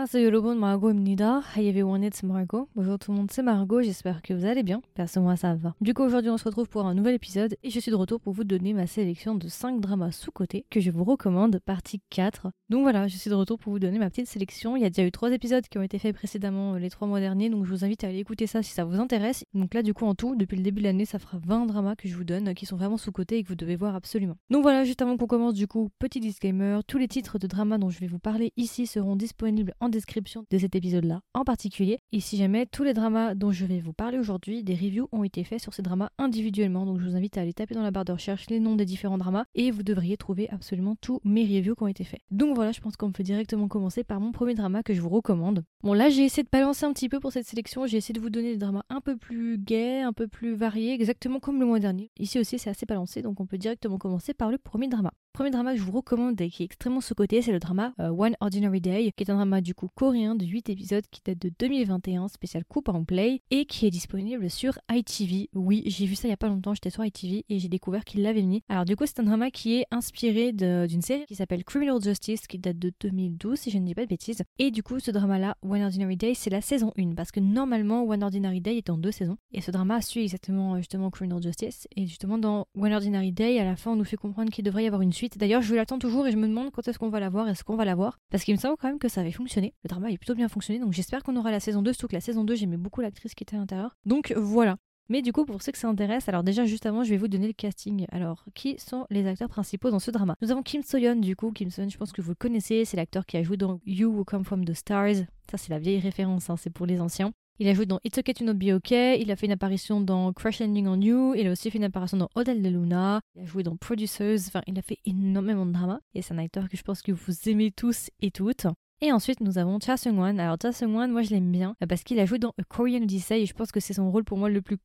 안녕하세요 여러분, Margot입니다. Hi everyone, it's Margot. Bonjour tout le monde, c'est Margot, j'espère que vous allez bien. Perso, moi ça va. Du coup, aujourd'hui, on se retrouve pour un nouvel épisode et je suis de retour pour vous donner ma sélection de 5 dramas sous-côté que je vous recommande, partie 4. Donc voilà, je suis de retour pour vous donner ma petite sélection. Il y a déjà eu 3 épisodes qui ont été faits précédemment euh, les 3 mois derniers, donc je vous invite à aller écouter ça si ça vous intéresse. Donc là, du coup, en tout, depuis le début de l'année, ça fera 20 dramas que je vous donne qui sont vraiment sous-côté et que vous devez voir absolument. Donc voilà, juste avant qu'on commence, du coup, petit disclaimer, tous les titres de dramas dont je vais vous parler ici seront disponibles en description de cet épisode-là en particulier. Et si jamais tous les dramas dont je vais vous parler aujourd'hui, des reviews ont été faits sur ces dramas individuellement. Donc je vous invite à aller taper dans la barre de recherche les noms des différents dramas et vous devriez trouver absolument tous mes reviews qui ont été faits. Donc voilà, je pense qu'on peut directement commencer par mon premier drama que je vous recommande. Bon là j'ai essayé de balancer un petit peu pour cette sélection, j'ai essayé de vous donner des dramas un peu plus gays, un peu plus variés, exactement comme le mois dernier. Ici aussi c'est assez balancé, donc on peut directement commencer par le premier drama. Premier drama que je vous recommande et qui est extrêmement sous-côté, c'est le drama euh, One Ordinary Day, qui est un drama du coup coréen de 8 épisodes qui date de 2021, spécial coupe en play, et qui est disponible sur ITV. Oui, j'ai vu ça il y a pas longtemps, j'étais sur ITV et j'ai découvert qu'il l'avait mis. Alors du coup, c'est un drama qui est inspiré d'une série qui s'appelle Criminal Justice, qui date de 2012, si je ne dis pas de bêtises. Et du coup, ce drama-là, One Ordinary Day, c'est la saison 1, parce que normalement, One Ordinary Day est en deux saisons. Et ce drama suit exactement justement Criminal Justice. Et justement, dans One Ordinary Day, à la fin, on nous fait comprendre qu'il devrait y avoir une D'ailleurs, je l'attends toujours et je me demande quand est-ce qu'on va la voir, est-ce qu'on va la voir? Parce qu'il me semble quand même que ça avait fonctionné. Le drama a plutôt bien fonctionné, donc j'espère qu'on aura la saison 2, surtout que la saison 2, j'aimais beaucoup l'actrice qui était à l'intérieur. Donc voilà. Mais du coup, pour ceux que ça intéresse, alors déjà juste avant, je vais vous donner le casting. Alors, qui sont les acteurs principaux dans ce drama? Nous avons Kim Soyeon, du coup. Kim Soyeon, je pense que vous le connaissez, c'est l'acteur qui a joué dans You Who Come From The Stars. Ça, c'est la vieille référence, hein, c'est pour les anciens. Il a joué dans It's Okay to Not Be Okay, il a fait une apparition dans Crash Landing on You, il a aussi fait une apparition dans Hotel de Luna, il a joué dans Producers, enfin il a fait énormément de drama, et c'est un acteur que je pense que vous aimez tous et toutes. Et ensuite, nous avons Cha Seung-wan. Alors, Cha Seung-wan, moi, je l'aime bien parce qu'il a joué dans A Korean Odyssey et je pense que c'est son rôle pour moi le plus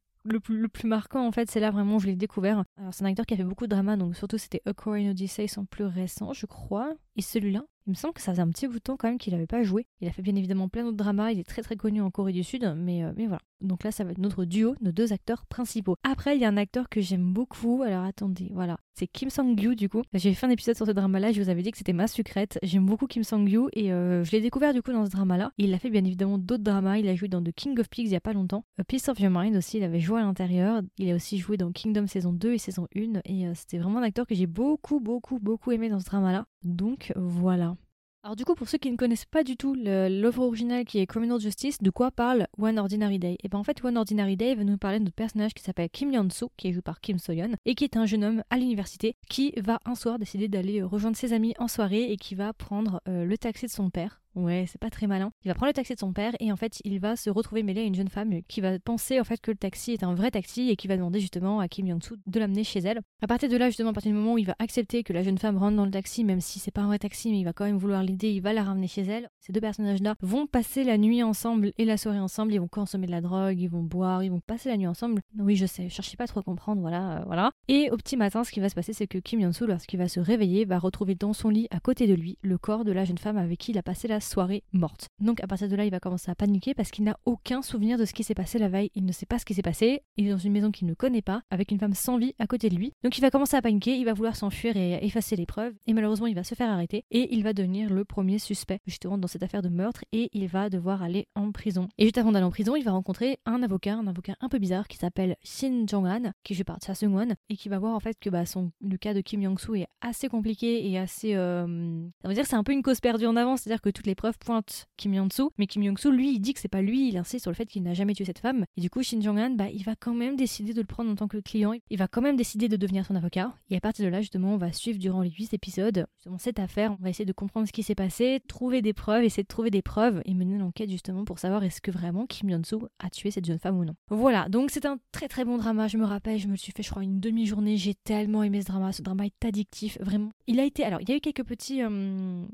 marquant en fait, c'est là vraiment je l'ai découvert. Alors c'est un acteur qui a fait beaucoup de drama, donc surtout c'était A Korean Odyssey, son plus récent, je crois. Et celui-là, il me semble que ça faisait un petit bout de temps quand même qu'il n'avait pas joué. Il a fait bien évidemment plein d'autres dramas, il est très très connu en Corée du Sud, mais, euh, mais voilà. Donc là, ça va être notre duo, nos deux acteurs principaux. Après, il y a un acteur que j'aime beaucoup. Alors attendez, voilà. C'est Kim Sang-gyu du coup. J'ai fait un épisode sur ce drama-là, je vous avais dit que c'était ma sucrète. J'aime beaucoup Kim Sang-gyu et euh, je l'ai découvert du coup dans ce drama-là. Il a fait bien évidemment d'autres dramas. Il a joué dans The King of Pigs il y a pas longtemps. A Piece of Your Mind aussi, il avait joué à l'intérieur. Il a aussi joué dans Kingdom saison 2 et saison 1. Et euh, c'était vraiment un acteur que j'ai beaucoup, beaucoup, beaucoup aimé dans ce drama-là. Donc voilà. Alors du coup, pour ceux qui ne connaissent pas du tout l'œuvre originale qui est Criminal Justice, de quoi parle One Ordinary Day? Et eh bien en fait, One Ordinary Day va nous parler de notre personnage qui s'appelle Kim Yeon-soo, qui est joué par Kim So-yeon, et qui est un jeune homme à l'université qui va un soir décider d'aller rejoindre ses amis en soirée et qui va prendre euh, le taxi de son père Ouais, c'est pas très malin. Il va prendre le taxi de son père et en fait, il va se retrouver mêlé à une jeune femme qui va penser en fait que le taxi est un vrai taxi et qui va demander justement à Kim Young-soo de l'amener chez elle. À partir de là, justement, à partir du moment où il va accepter que la jeune femme rentre dans le taxi, même si c'est pas un vrai taxi, mais il va quand même vouloir l'aider, il va la ramener chez elle. Ces deux personnages-là vont passer la nuit ensemble et la soirée ensemble. Ils vont consommer de la drogue, ils vont boire, ils vont passer la nuit ensemble. Oui, je sais, je cherchais pas trop à comprendre, voilà, euh, voilà. Et au petit matin, ce qui va se passer, c'est que Kim Young-soo, lorsqu'il va se réveiller, va retrouver dans son lit à côté de lui le corps de la jeune femme avec qui il a passé la soirée morte. Donc à partir de là, il va commencer à paniquer parce qu'il n'a aucun souvenir de ce qui s'est passé la veille. Il ne sait pas ce qui s'est passé. Il est dans une maison qu'il ne connaît pas, avec une femme sans vie à côté de lui. Donc il va commencer à paniquer, il va vouloir s'enfuir et effacer les preuves. Et malheureusement, il va se faire arrêter et il va devenir le premier suspect justement dans cette affaire de meurtre et il va devoir aller en prison. Et juste avant d'aller en prison, il va rencontrer un avocat, un avocat un peu bizarre qui s'appelle Shin Jong-han, qui joue par Cha Seung-won et qui va voir en fait que bah, son, le cas de Kim Young-soo est assez compliqué et assez... Euh... Ça veut dire c'est un peu une cause perdue en avance, c'est-à-dire que toutes les preuves pointent Kim Young-soo, mais Kim Young-soo, lui, il dit que c'est pas lui, il insiste sur le fait qu'il n'a jamais tué cette femme. Et du coup, Shin Jong-un, bah, il va quand même décider de le prendre en tant que client. Il va quand même décider de devenir son avocat. Et à partir de là, justement, on va suivre durant les 8 épisodes justement cette affaire. On va essayer de comprendre ce qui s'est passé, trouver des preuves, essayer de trouver des preuves et mener l'enquête justement pour savoir est-ce que vraiment Kim Yeon-soo a tué cette jeune femme ou non. Voilà, donc c'est un très très bon drama. Je me rappelle, je me suis fait, je crois, une demi-journée. J'ai tellement aimé ce drama. Ce drama est addictif, vraiment. Il a été, alors, il y a eu quelques petits, euh,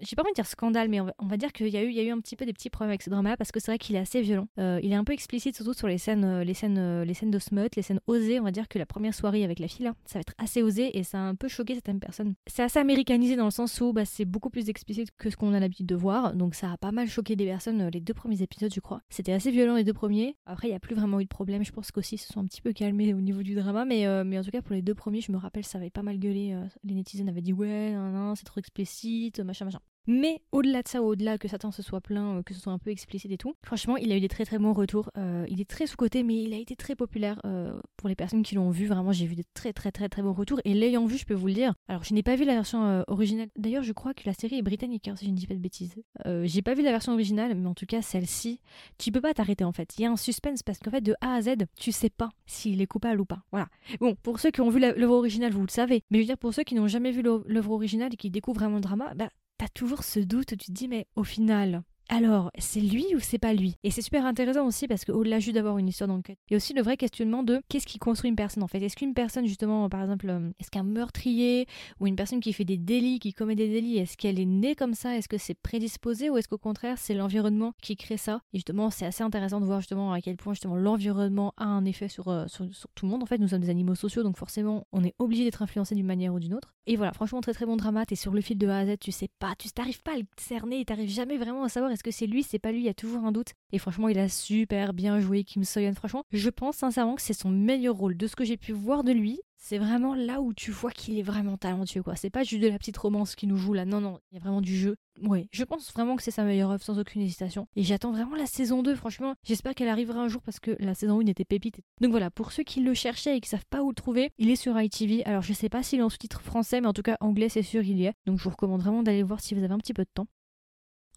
j'ai pas envie de dire scandale, mais on va, dire qu'il y a eu, un petit peu des petits problèmes avec ce drama parce que c'est vrai qu'il est assez violent. Euh, il est un peu explicite, surtout sur les scènes, euh, les scènes, euh, les scènes de smut, les scènes osées. On va dire que la première soirée avec la fille, là, ça va être assez osé et ça a un peu choqué certaines personnes. C'est assez américanisé dans le sens où bah, c'est beaucoup plus explicite que ce qu'on a l'habitude de voir, donc ça a pas mal choqué des personnes les deux premiers épisodes, je crois. C'était assez violent les deux premiers. Après, il y a plus vraiment eu de problème. Je pense qu'aussi se sont un petit peu calmés au niveau du drama, mais, mais en tout cas pour les deux premiers, je me rappelle, ça avait pas mal gueulé. les netizens avaient dit ouais, non, non, c'est trop explicite, machin, machin. Mais au-delà de ça, au-delà que Satan se soit plein, que ce soit un peu explicite et tout, franchement, il a eu des très très bons retours. il est très sous-côté, mais il a été très populaire pour les personnes qui l'ont vu. Vraiment, j'ai vu des très très très très bons retours. Et l'ayant vu, je peux vous le dire. Alors, je n'ai pas vu la version originale. D'ailleurs, je crois que la série est britannique, hein, si je ne dis pas de bêtises. j'ai pas vu la version originale, mais en tout cas, celle-ci, tu peux pas t'arrêter en fait. Il y a un suspense parce qu'en fait, de A à Z, tu sais pas s'il est coupable ou pas. Voilà. Bon, pour ceux qui ont vu l'œuvre originale, vous le savez. Mais je veux dire, pour ceux qui n'ont jamais vu l'œuvre originale et qui découvrent vraiment le drama, bah, t'as toujours ce doute tu te dis, mais au final, alors, c'est lui ou c'est pas lui? Et c'est super intéressant aussi parce qu'au-delà juste d'avoir une histoire d'enquête, il y a aussi le vrai questionnement de qu'est-ce qui construit une personne en fait? Est-ce qu'une personne, justement, par exemple, euh, est-ce qu'un meurtrier ou une personne qui fait des délits, qui commet des délits, est-ce qu'elle est née comme ça? Est-ce que c'est prédisposé ou est-ce qu'au contraire c'est l'environnement qui crée ça? Et justement, c'est assez intéressant de voir justement à quel point justement l'environnement a un effet sur, euh, sur, tout le monde. En fait, nous sommes des animaux sociaux, donc forcément, on est obligé d'être influencé d'une manière ou d'une autre. Et voilà, franchement, très très bon drama. T'es sur le fil de A à Z, tu sais pas, tu t'arrives pas à le cerner, t'arrives jamais vraiment à savoir est-ce que c'est lui, c'est pas lui, il y a toujours un doute. Et franchement, il a super bien joué Kim Soyeon. Franchement, je pense sincèrement que c'est son meilleur rôle. De ce que j'ai pu voir de lui, c'est vraiment là où tu vois qu'il est vraiment talentueux, quoi. C'est pas juste de la petite romance qui nous joue là. Non, non, il y a vraiment du jeu. Ouais, je pense vraiment que c'est sa meilleure œuvre sans aucune hésitation. Et j'attends vraiment la saison 2, franchement. J'espère qu'elle arrivera un jour parce que la saison 1 était pépite. Donc voilà, pour ceux qui le cherchaient et qui savent pas où le trouver, il est sur ITV. Alors je sais pas s'il est en sous-titre français, mais en tout cas anglais, c'est sûr, il y est. Donc je vous recommande vraiment d'aller voir si vous avez un petit peu de temps.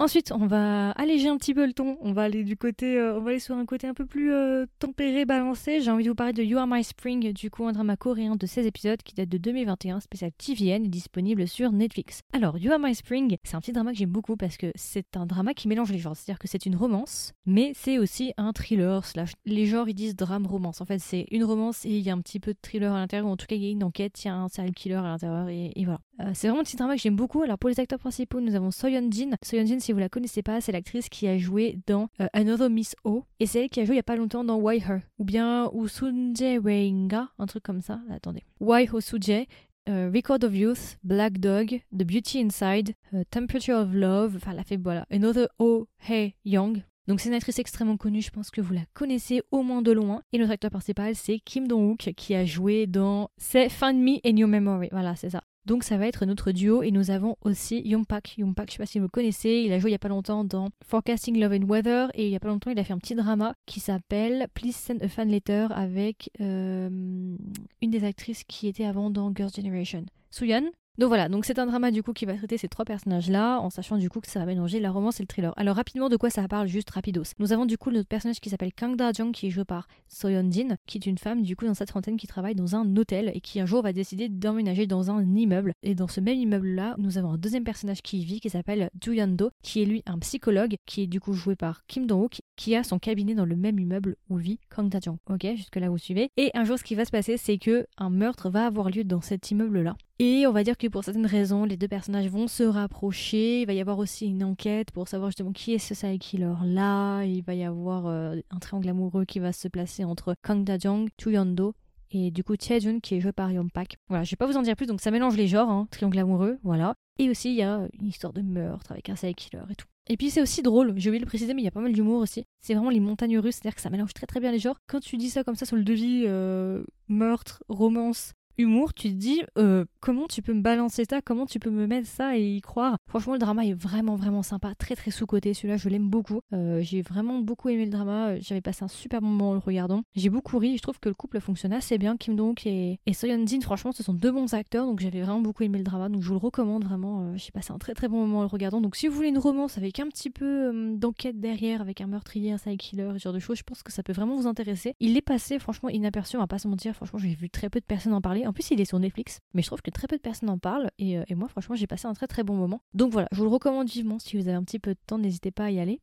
Ensuite, on va alléger un petit peu le ton. On va aller du côté, euh, on va aller sur un côté un peu plus euh, tempéré, balancé. J'ai envie de vous parler de You Are My Spring, du coup un drama coréen de 16 épisodes qui date de 2021, spécial TVN, disponible sur Netflix. Alors, You Are My Spring, c'est un petit drama que j'aime beaucoup parce que c'est un drama qui mélange les genres. C'est-à-dire que c'est une romance, mais c'est aussi un thriller slash. Les genres ils disent drame romance. En fait, c'est une romance et il y a un petit peu de thriller à l'intérieur. En tout cas, il y a une enquête, il y a un serial killer à l'intérieur et, voilà. Euh, c'est vraiment un petit drama que j'aime beaucoup. Alors pour les acteurs principaux, nous avons Soyeon Jin. Soyeon Jin, si vous la connaissez pas, c'est l'actrice qui a joué dans euh, Another Miss O et c'est elle qui a joué il y a pas longtemps dans Why Her ou bien ou Sunjae Weinga, un truc comme ça. Attendez. Why Ho Suje, euh, Record of Youth, Black Dog, The Beauty Inside, Temperature of Love, enfin la fait voilà, Another Oh Hey Young. Donc c'est une actrice extrêmement connue, je pense que vous la connaissez au moins de loin. Et notre acteur principal, c'est Kim Dong-wook qui a joué dans C'est Find Me in Your Memory. Voilà, c'est ça. Donc ça va être notre duo et nous avons aussi Youngpak. Youngpak, je sais pas si vous le connaissez, il a joué il y a pas longtemps dans Forecasting Love and Weather et il y a pas longtemps il a fait un petit drama qui s'appelle Please Send a Fan Letter avec euh, une des actrices qui était avant dans Girls' Generation. Suyan, donc voilà, donc c'est un drama du coup qui va traiter ces trois personnages-là, en sachant du coup que ça va mélanger la romance et le thriller. Alors rapidement, de quoi ça parle juste rapidos Nous avons du coup notre personnage qui s'appelle Kang Da-jung qui est joué par Soyeon Jin, qui est une femme du coup dans sa trentaine qui travaille dans un hôtel et qui un jour va décider d'emménager dans un immeuble. Et dans ce même immeuble-là, nous avons un deuxième personnage qui vit qui s'appelle Ju Do, qui est lui un psychologue, qui est du coup joué par Kim Dong-wook, qui a son cabinet dans le même immeuble où vit Kang Da-jung. Ok, jusque là vous suivez. Et un jour, ce qui va se passer, c'est que un meurtre va avoir lieu dans cet immeuble-là. Et on va dire que pour certaines raisons, les deux personnages vont se rapprocher. Il va y avoir aussi une enquête pour savoir justement qui est ce serial killer là. Il va y avoir euh, un triangle amoureux qui va se placer entre Kang Da-jong, Chu Yeon-do et du coup Jun qui est joué par Yong Pak. Voilà, je vais pas vous en dire plus, donc ça mélange les genres, hein, triangle amoureux, voilà. Et aussi il y a une histoire de meurtre avec un serial killer et tout. Et puis c'est aussi drôle, j'ai oublié le préciser, mais il y a pas mal d'humour aussi. C'est vraiment les montagnes russes, c'est-à-dire que ça mélange très très bien les genres. Quand tu dis ça comme ça sur le devis, euh, meurtre, romance, humour, tu te dis euh, comment tu peux me balancer ça, comment tu peux me mettre ça et y croire? Franchement, le drama est vraiment vraiment sympa, très très sous-côté. Celui-là, je l'aime beaucoup. Euh, j'ai vraiment beaucoup aimé le drama. J'avais passé un super moment en le regardant. J'ai beaucoup ri. Je trouve que le couple fonctionne assez bien. Kim Dong et, et Soyeon Jin, franchement, ce sont deux bons acteurs. Donc j'avais vraiment beaucoup aimé le drama. Donc je vous le recommande vraiment. Euh, j'ai passé un très très bon moment en le regardant. Donc si vous voulez une romance avec un petit peu d'enquête derrière, avec un meurtrier, un side killer, ce genre de choses, je pense que ça peut vraiment vous intéresser. Il est passé franchement inaperçu, on va pas se mentir. Franchement, j'ai vu très peu de personnes en parler. En plus, il est sur Netflix, mais je trouve que très peu de personnes en parlent et, euh, et moi, franchement, j'ai passé un très très bon moment. Donc voilà, je vous le recommande vivement si vous avez un petit peu de temps, n'hésitez pas à y aller.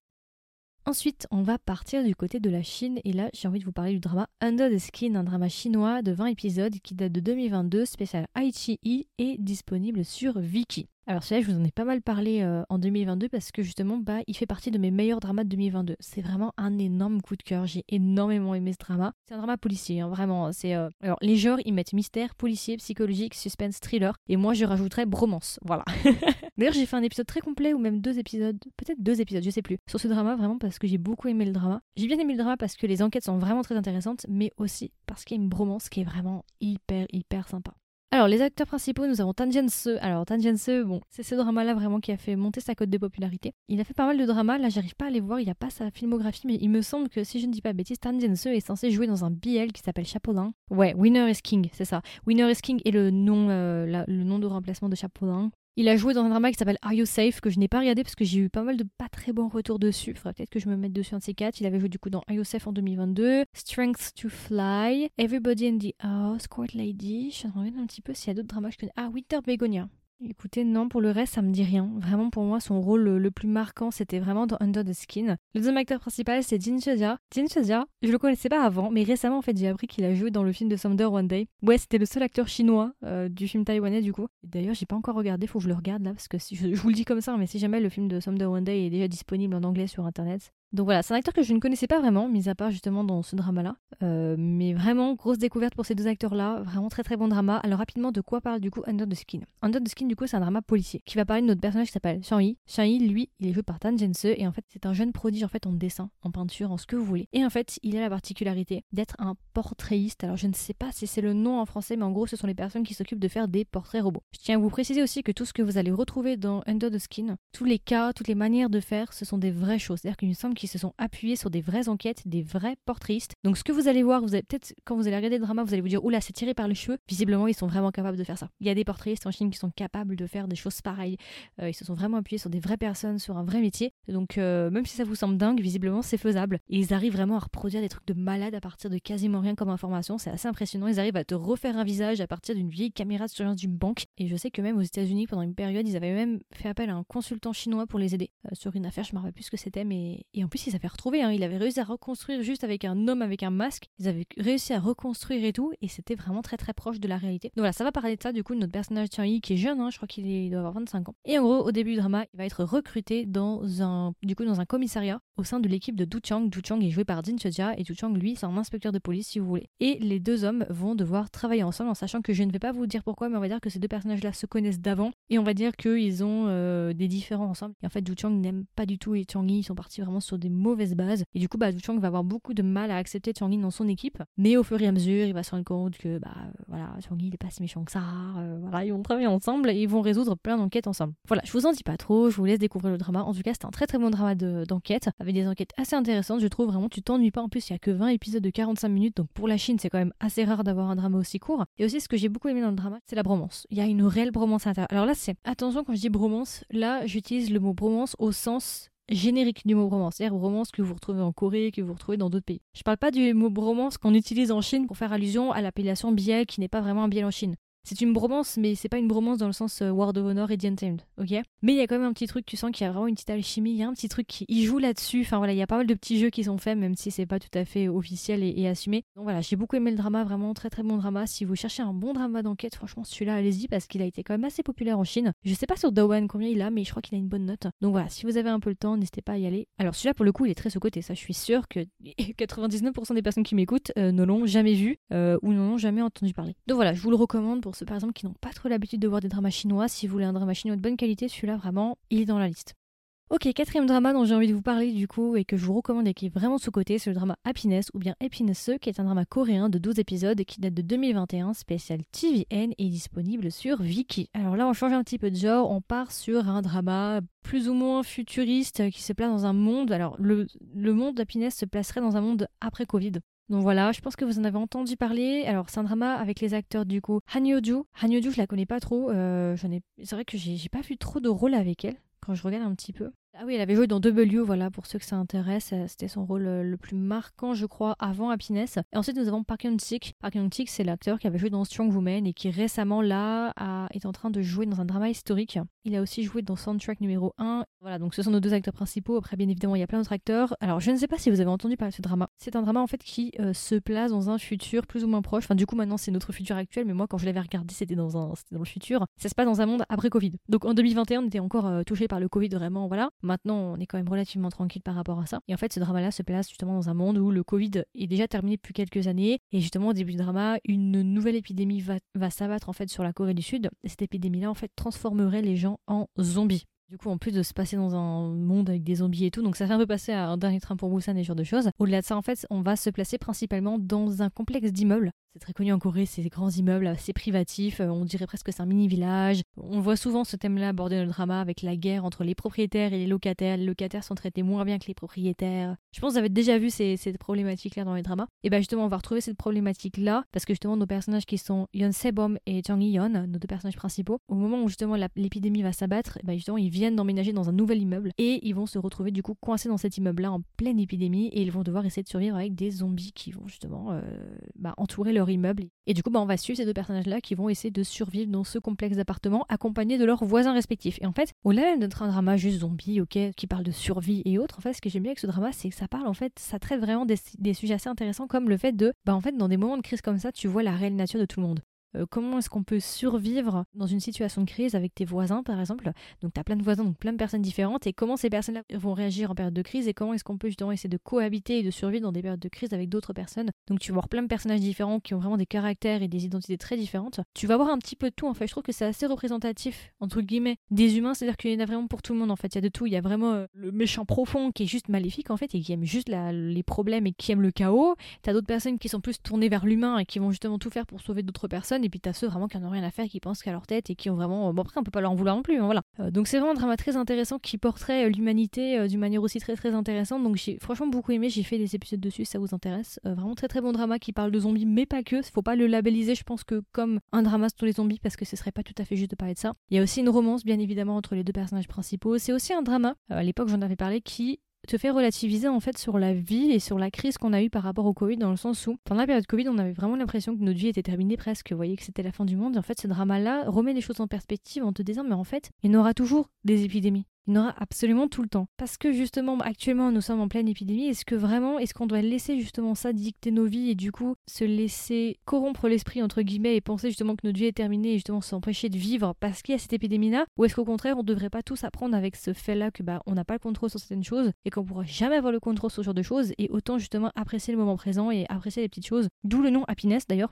Ensuite, on va partir du côté de la Chine et là, j'ai envie de vous parler du drama Under the Skin, un drama chinois de 20 épisodes qui date de 2022, spécial Aichi et disponible sur Viki. Alors celui-là, je vous en ai pas mal parlé euh, en 2022 parce que justement, bah, il fait partie de mes meilleurs dramas de 2022. C'est vraiment un énorme coup de cœur. J'ai énormément aimé ce drama. C'est un drama policier, hein, vraiment. C'est euh, alors les genres, ils mettent mystère, policier, psychologique, suspense, thriller, et moi je rajouterais bromance. Voilà. D'ailleurs, j'ai fait un épisode très complet ou même deux épisodes, peut-être deux épisodes, je sais plus, sur ce drama vraiment parce que j'ai beaucoup aimé le drama. J'ai bien aimé le drama parce que les enquêtes sont vraiment très intéressantes, mais aussi parce qu'il y a une bromance qui est vraiment hyper hyper sympa. Alors, les acteurs principaux, nous avons Tan Se. Alors, Tan Se, bon, c'est ce drama-là vraiment qui a fait monter sa cote de popularité. Il a fait pas mal de dramas, là, j'arrive pas à les voir, il n'y a pas sa filmographie, mais il me semble que si je ne dis pas bêtise, Tan Se est censé jouer dans un BL qui s'appelle Chapolin. Ouais, Winner is King, c'est ça. Winner is King est le nom, euh, le nom de remplacement de Chapolin. Il a joué dans un drama qui s'appelle Are You Safe que je n'ai pas regardé parce que j'ai eu pas mal de pas très bons retours dessus. Faudrait peut-être que je me mette dessus un de ces quatre. Il avait joué du coup dans Are You Safe en 2022, Strength to Fly, Everybody in the House, Court Lady. Je suis en de regarder un petit peu s'il y a d'autres dramas que je connais. Ah, Winter Begonia. Écoutez, non, pour le reste, ça me dit rien. Vraiment, pour moi, son rôle le, plus marquant, c'était vraiment dans Under the Skin. Le deuxième acteur principal, c'est Jin Shazia. Jin Shazia, je le connaissais pas avant, mais récemment, en fait, j'ai appris qu'il a joué dans le film de Someday One Day. Ouais, c'était le seul acteur chinois euh, du film taïwanais, du coup. D'ailleurs, j'ai pas encore regardé, faut que je le regarde là, parce que si, je, vous le dis comme ça, mais si jamais le film de Someday One Day est déjà disponible en anglais sur internet, donc voilà, c'est un acteur que je ne connaissais pas vraiment, mis à part justement dans ce drama-là. Euh, mais vraiment, grosse découverte pour ces deux acteurs-là. Vraiment très très bon drama. Alors rapidement, de quoi parle du coup Under the Skin? Under the Skin, du coup, c'est un drama policier qui va parler de notre personnage qui s'appelle Shang-Yi. Shang-Yi, lui, il est joué par Tan Jense et en fait, c'est un jeune prodige en fait en dessin, en peinture, en ce que vous voulez. Et en fait, il a la particularité d'être un portraitiste. Alors je ne sais pas si c'est le nom en français, mais en gros, ce sont les personnes qui s'occupent de faire des portraits robots. Je tiens à vous préciser aussi que tout ce que vous allez retrouver dans Under the Skin, tous les cas, toutes les manières de faire, ce sont des vraies choses. C'est-à-dire qu'il me qu'ils se sont appuyés sur des vraies enquêtes, des vrais portraits. Donc ce que vous allez voir, vous allez peut-être quand vous allez regarder le drama, vous allez vous dire oula, c'est tiré par les cheveux. Visiblement, ils sont vraiment capables de faire ça. Il y a des portraits en Chine qui sont capables de faire des choses pareilles. Euh, ils se sont vraiment appuyés sur des vraies personnes, sur un vrai métier. Donc euh, même si ça vous semble dingue, visiblement c'est faisable. Et ils arrivent vraiment à reproduire des trucs de malade à partir de quasiment rien comme information. C'est assez impressionnant. Ils arrivent à te refaire un visage à partir d'une vieille caméra de surveillance d'une banque. Et je sais que même aux États-Unis, pendant une période, ils avaient même fait appel à un consultant chinois pour les aider euh, sur une affaire. Je me rappelle plus ce que c'était, mais en plus ils avaient retrouvé. Hein, il avait réussi à construire juste avec un homme avec un masque. Ils avaient réussi à reconstruire et tout, et c'était vraiment très très proche de la réalité. Donc voilà, ça va parler de ça, du coup, de notre personnage Yi qui est jeune, hein, je crois qu'il doit avoir 25 ans. Et en gros, au début du drama, il va être recruté dans un, du coup, dans un commissariat au sein de l'équipe de Du Chang. Du Chang est joué par Jin Chejia, et Du Chang, lui, c'est un inspecteur de police, si vous voulez. Et les deux hommes vont devoir travailler ensemble, en sachant que je ne vais pas vous dire pourquoi, mais on va dire que ces deux personnages-là se connaissent d'avant, et on va dire qu'ils ont euh, des différents ensemble. Et en fait, Du Chang n'aime pas du tout et Yi, ils sont partis vraiment sur des mauvaises bases. Et du coup, bah, Du Chang va avoir beaucoup de mal à accepter Chang'in dans son équipe, mais au fur et à mesure, il va se rendre compte que bah voilà, Chang'in n'est pas si méchant que ça, euh, voilà, ils vont travailler ensemble et ils vont résoudre plein d'enquêtes ensemble. Voilà, je vous en dis pas trop, je vous laisse découvrir le drama. En tout cas, c'est un très très bon drama d'enquête, avec des enquêtes assez intéressantes, je trouve vraiment, tu t'ennuies pas. En plus, il y a que 20 épisodes de 45 minutes, donc pour la Chine, c'est quand même assez rare d'avoir un drama aussi court. Et aussi, ce que j'ai beaucoup aimé dans le drama, c'est la bromance. Il y a une réelle bromance à. Alors là, c'est attention quand je dis bromance, là, j'utilise le mot bromance au sens générique du mot bromance, c'est-à-dire bromance que vous retrouvez en Corée, que vous retrouvez dans d'autres pays. Je parle pas du mot bromance qu'on utilise en Chine pour faire allusion à l'appellation biel qui n'est pas vraiment un biel en Chine. C'est une bromance, mais c'est pas une bromance dans le sens euh, World of Honor et The Untamed, ok? Mais il y a quand même un petit truc, tu sens qu'il y a vraiment une petite alchimie, il y a un petit truc qui il joue là-dessus. Enfin voilà, il y a pas mal de petits jeux qui sont faits, même si c'est pas tout à fait officiel et, assumé. Donc voilà, j'ai beaucoup aimé le drama, vraiment très très bon drama. Si vous cherchez un bon drama d'enquête, franchement celui-là, allez-y parce qu'il a été quand même assez populaire en Chine. Je sais pas sur Dawan combien il a, mais je crois qu'il a une bonne note. Donc voilà, si vous avez un peu le temps, n'hésitez pas à y aller. Alors celui-là pour le coup, il est très sous-côté. Ça, je suis sûre que 99% des personnes qui m'écoutent euh, ne l'ont jamais vu euh, ou n'en ont jamais entendu parler. Donc voilà, je vous le recommande pour ceux par exemple qui n'ont pas trop l'habitude de voir des dramas chinois. Si vous voulez un drama chinois de bonne qualité, celui-là vraiment, il est dans la liste. Ok, quatrième drama dont j'ai envie de vous parler du coup et que je vous recommande et qui est vraiment sous-côté, c'est le drama Happiness ou bien Happiness qui est un drama coréen de 12 épisodes qui date de 2021, spécial TVN et disponible sur Viki. Alors là, on change un petit peu de genre, on part sur un drama plus ou moins futuriste qui se place dans un monde. Alors, le, le monde d'Happiness se placerait dans un monde après Covid. Donc voilà, je pense que vous en avez entendu parler. Alors c'est un drama avec les acteurs du coup Han Yo-ju. Han je la connais pas trop. Euh, c'est vrai que j'ai pas vu trop de rôle avec elle quand je regarde un petit peu. Ah oui, elle avait joué dans W, voilà, pour ceux que ça intéresse. Euh, c'était son rôle euh, le plus marquant, je crois, avant Happiness. Et ensuite, nous avons Park Hyun-sik. Park c'est l'acteur qui avait joué dans Strong Woman et qui récemment, là, est en train de jouer dans un drama historique. Il a aussi joué dans Soundtrack numéro 1. Voilà, donc ce sont nos deux acteurs principaux. Après, bien évidemment, il y a plein d'autres acteurs. Alors, je ne sais pas si vous avez entendu parler de ce drama. C'est un drama, en fait, qui euh, se place dans un futur plus ou moins proche. Enfin, du coup, maintenant, c'est notre futur actuel, mais moi, quand je l'avais regardé, c'était dans, un, dans le futur. Ça se passe dans un monde après Covid. Donc, en 2021, on était encore touché par le Covid, vraiment, voilà. Maintenant, on est quand même relativement tranquille par rapport à ça. Et en fait, ce drama-là se place justement dans un monde où le Covid est déjà terminé depuis quelques années. Et justement, au début du drama, une nouvelle épidémie va, va s'abattre en fait sur la Corée du Sud. Et cette épidémie-là, en fait, transformerait les gens en zombies. Du coup, en plus de se passer dans un monde avec des zombies et tout, donc ça fait un peu passer à un dernier train pour Busan et ce genre de choses. Au-delà de ça, en fait, on va se placer principalement dans un complexe d'immeubles C'est très connu en Corée, ces grands immeubles assez privatifs, euh, on dirait presque c'est un mini-village. On voit souvent ce thème-là abordé dans le drama avec la guerre entre les propriétaires et les locataires. Les locataires sont traités moins bien que les propriétaires. Je pense que vous avez déjà vu ces, cette problématique-là dans les dramas. Et bien justement, on va retrouver cette problématique-là parce que justement, nos personnages qui sont Yeon Sebom et Jang Yeon, nos deux personnages principaux, au moment où justement l'épidémie va s'abattre, ben justement, ils viennent d'emménager dans un nouvel immeuble et ils vont se retrouver du coup coincés dans cet immeuble-là en pleine épidémie et ils vont devoir essayer de survivre avec des zombies qui vont justement euh, bah, entourer leur immeuble. Et du coup, bah, on va suivre ces deux personnages-là qui vont essayer de survivre dans ce complexe d'appartements accompagnés de leurs voisins respectifs. Et en fait, au-delà d'être un drama juste zombie, ok, qui parle de survie et autres, en fait, ce que j'aime bien avec ce drama, c'est que ça parle, en fait, ça traite vraiment des, sujets assez intéressants comme le fait de, bah, en fait, dans des moments de crise comme ça, tu vois la réelle nature de tout le monde. Euh, comment est-ce qu'on peut survivre dans une situation de crise avec tes voisins, par exemple? Donc, tu as plein de voisins, donc plein de personnes différentes, et comment ces personnes-là vont réagir en période de crise, et comment est-ce qu'on peut justement essayer de cohabiter et de survivre dans des périodes de crise avec d'autres personnes? Donc, tu vas voir plein de personnages différents qui ont vraiment des caractères et des identités très différentes. Tu vas voir un petit peu de tout, en fait. Je trouve que c'est assez représentatif, entre guillemets, des humains, c'est-à-dire qu'il y en a vraiment pour tout le monde, en fait. Il y a de tout. Il y a vraiment euh, le méchant profond qui est juste maléfique, en fait, et qui aime juste les problèmes et qui aime le chaos. Tu as d'autres personnes qui sont plus tournées vers l'humain et qui vont justement tout faire pour sauver d'autres personnes, et puis tu as ceux vraiment qui rien à faire, qui pensent qu'à leur tête et qui ont vraiment. Bon, après, on peut pas leur en vouloir non plus, hein, voilà. Euh, donc, c'est vraiment un drama très intéressant qui porterait euh, l'humanité euh, d'une manière aussi très très intéressante. Donc, j'ai franchement beaucoup aimé. J'ai fait des épisodes dessus, si ça vous intéresse. vraiment très très bon drama qui parle de zombies, mais pas que. Faut pas le labelliser, je pense que comme un drama sur les zombies, parce que ce serait pas tout à fait juste de parler de ça. Il y a aussi une romance, bien évidemment, entre les deux personnages principaux. C'est aussi un drama. à l'époque, j'en avais parlé, qui te fait relativiser en fait sur la vie et sur la crise qu'on a eue par rapport au Covid dans le sens où pendant la période Covid on avait vraiment l'impression que notre vie était terminée presque, vous voyez que c'était la fin du monde et en fait ce drama là remet les choses en perspective en te disant mais en fait il y en aura toujours des épidémies. Il y en aura absolument tout le temps. Parce que justement, actuellement, nous sommes en pleine épidémie. Est-ce que vraiment, est-ce qu'on doit laisser justement ça dicter nos vies et du coup se laisser corrompre l'esprit, entre guillemets, et penser justement que notre vie est terminée et justement s'empêcher de vivre parce qu'il y a cette épidémie-là? Ou est-ce qu'au contraire, on ne devrait pas tous apprendre avec ce fait-là que bah, on n'a pas le contrôle sur certaines choses et qu'on pourra jamais avoir le contrôle sur ce genre de choses et autant justement apprécier le moment présent et apprécier les petites choses? D'où le nom happiness d'ailleurs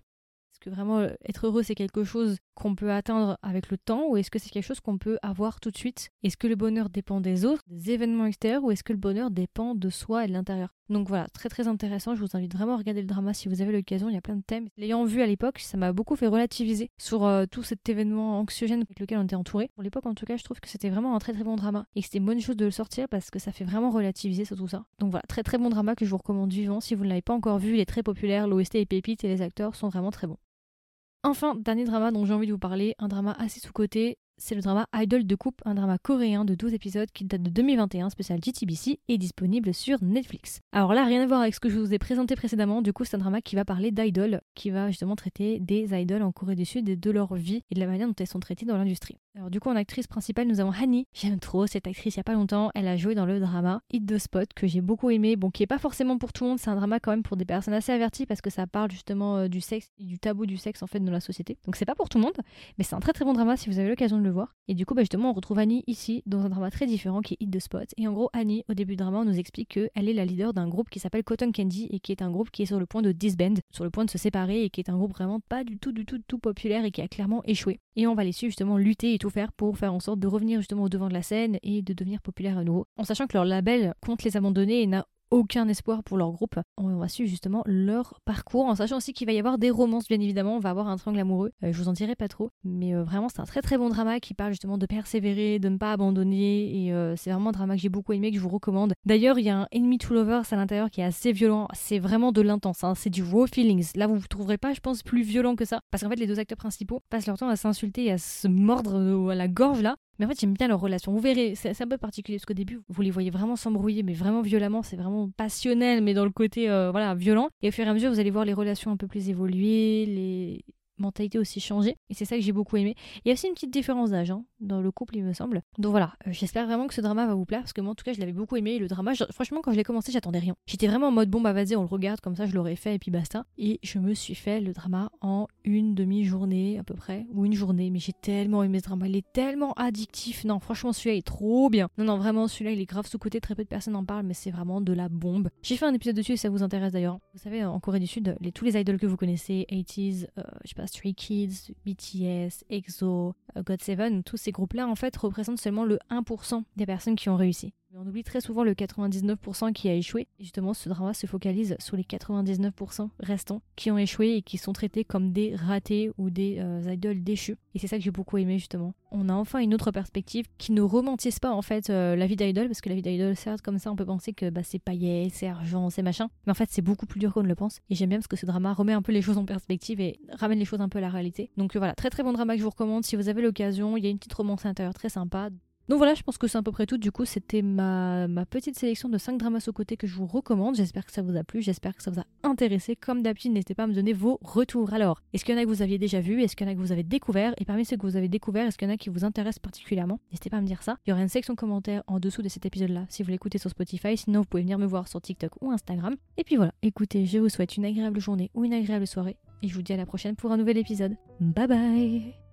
que vraiment euh, être heureux c'est quelque chose qu'on peut atteindre avec le temps ou est-ce que c'est quelque chose qu'on peut avoir tout de suite? Est-ce que le bonheur dépend des autres, des événements extérieurs ou est-ce que le bonheur dépend de soi et de l'intérieur? Donc voilà, très très intéressant, je vous invite vraiment à regarder le drama si vous avez l'occasion, il y a plein de thèmes. L'ayant vu à l'époque, ça m'a beaucoup fait relativiser sur euh, tout cet événement anxiogène avec lequel on était entouré. Pour l'époque en tout cas, je trouve que c'était vraiment un très très bon drama et que c'était une bonne chose de le sortir parce que ça fait vraiment relativiser sur tout ça. Donc voilà, très très bon drama que je vous recommande vivant si vous ne l'avez pas encore vu, il est très populaire, l'OST est pépite et les acteurs sont vraiment très bons. Enfin, dernier drama dont j'ai envie de vous parler, un drama assez sous-côté, c'est le drama Idol de coupe, un drama coréen de 12 épisodes qui date de 2021, spécial GTBC, et disponible sur Netflix. Alors là, rien à voir avec ce que je vous ai présenté précédemment, du coup c'est un drama qui va parler d'idoles, qui va justement traiter des idoles en Corée du Sud et de leur vie et de la manière dont elles sont traitées dans l'industrie. Alors du coup en actrice principale nous avons Hani, j'aime trop cette actrice il y a pas longtemps, elle a joué dans le drama Hit the Spot que j'ai beaucoup aimé, bon qui est pas forcément pour tout le monde, c'est un drama quand même pour des personnes assez averties parce que ça parle justement euh, du sexe du tabou du sexe en fait dans la société. Donc c'est pas pour tout le monde, mais c'est un très très bon drama si vous avez l'occasion de le voir. Et du coup bah, justement on retrouve Annie ici dans un drama très différent qui est Hit the Spot. Et en gros Annie au début du drama on nous explique qu'elle est la leader d'un groupe qui s'appelle Cotton Candy et qui est un groupe qui est sur le point de disband, sur le point de se séparer et qui est un groupe vraiment pas du tout du tout tout populaire et qui a clairement échoué. Et on va les suivre justement lutter et tout faire pour faire en sorte de revenir justement au devant de la scène et de devenir populaire à nouveau. En sachant que leur label compte les abandonner et n'a aucun espoir pour leur groupe. On va suivre justement leur parcours, en sachant aussi qu'il va y avoir des romances, bien évidemment. On va avoir un triangle amoureux. Euh, je vous en dirai pas trop, mais euh, vraiment, c'est un très très bon drama qui parle justement de persévérer, de ne pas abandonner. Et euh, c'est vraiment un drama que j'ai beaucoup aimé, que je vous recommande. D'ailleurs, il y a un Enemy to Lovers à l'intérieur qui est assez violent. C'est vraiment de l'intense. Hein. C'est du raw feelings. Là, vous ne trouverez pas, je pense, plus violent que ça. Parce qu'en fait, les deux acteurs principaux passent leur temps à s'insulter et à se mordre à la gorge là. Mais en fait, j'aime bien leur relation. Vous verrez, c'est un peu particulier parce qu'au début, vous les voyez vraiment s'embrouiller, mais vraiment violemment. C'est vraiment passionnel, mais dans le côté euh, voilà violent. Et au fur et à mesure, vous allez voir les relations un peu plus évoluer, les mentalité aussi changé. Et c'est ça que j'ai beaucoup aimé. Il y a aussi une petite différence d'âge hein, dans le couple, il me semble. Donc voilà, euh, j'espère vraiment que ce drama va vous plaire parce que moi, en tout cas, je l'avais beaucoup aimé. Le drama, franchement, quand je l'ai commencé, j'attendais rien. J'étais vraiment en mode bon, bah vas-y, on le regarde, comme ça, je l'aurais fait et puis basta. Et je me suis fait le drama en une demi-journée à peu près, ou une journée. Mais j'ai tellement aimé ce drama, il est tellement addictif. Non, franchement, celui-là est trop bien. Non, non, vraiment, celui-là, il est grave sous-côté. Très peu de personnes en parlent, mais c'est vraiment de la bombe. J'ai fait un épisode dessus et ça vous intéresse d'ailleurs. Vous savez, en Corée du Sud, les, tous les idols que vous connaissez, 80s, euh, je sais pas, Stray Kids, BTS, EXO, euh, GOT7, tous ces groupes-là en fait représentent seulement le 1% des personnes qui ont réussi. On oublie très souvent le 99% qui a échoué. Et justement, ce drama se focalise sur les 99% restants qui ont échoué et qui sont traités comme des ratés ou des euh, idoles déchus. Et c'est ça que j'ai beaucoup aimé justement. On a enfin une autre perspective qui ne romantise pas en fait euh, la vie d'idole parce que la vie d'idole, certes, comme ça, on peut penser que bah, c'est paillettes, c'est argent, c'est machin. Mais en fait, c'est beaucoup plus dur qu'on ne le pense. Et j'aime bien parce que ce drama remet un peu les choses en perspective et ramène les choses un peu à la réalité. Donc voilà, très très bon drama que je vous recommande. Si vous avez l'occasion, il y a une petite romance intérieure très sympa. Donc voilà, je pense que c'est à peu près tout. Du coup, c'était ma, petite sélection de 5 dramas au côté que je vous recommande. J'espère que ça vous a plu, j'espère que ça vous a intéressé. Comme d'habitude, n'hésitez pas à me donner vos retours. Alors, est-ce qu'il y en a que vous aviez déjà vu? Est-ce qu'il y en a que vous avez découvert? Et parmi ceux que vous avez découvert, est-ce qu'il y en a qui vous intéressent particulièrement? N'hésitez pas à me dire ça. Il y aura une section commentaires en dessous de cet épisode-là si vous l'écoutez sur Spotify. Sinon, vous pouvez venir me voir sur TikTok ou Instagram. Et puis voilà, écoutez, je vous souhaite une agréable journée ou une agréable soirée. Et je vous dis à la prochaine pour un nouvel épisode. Bye bye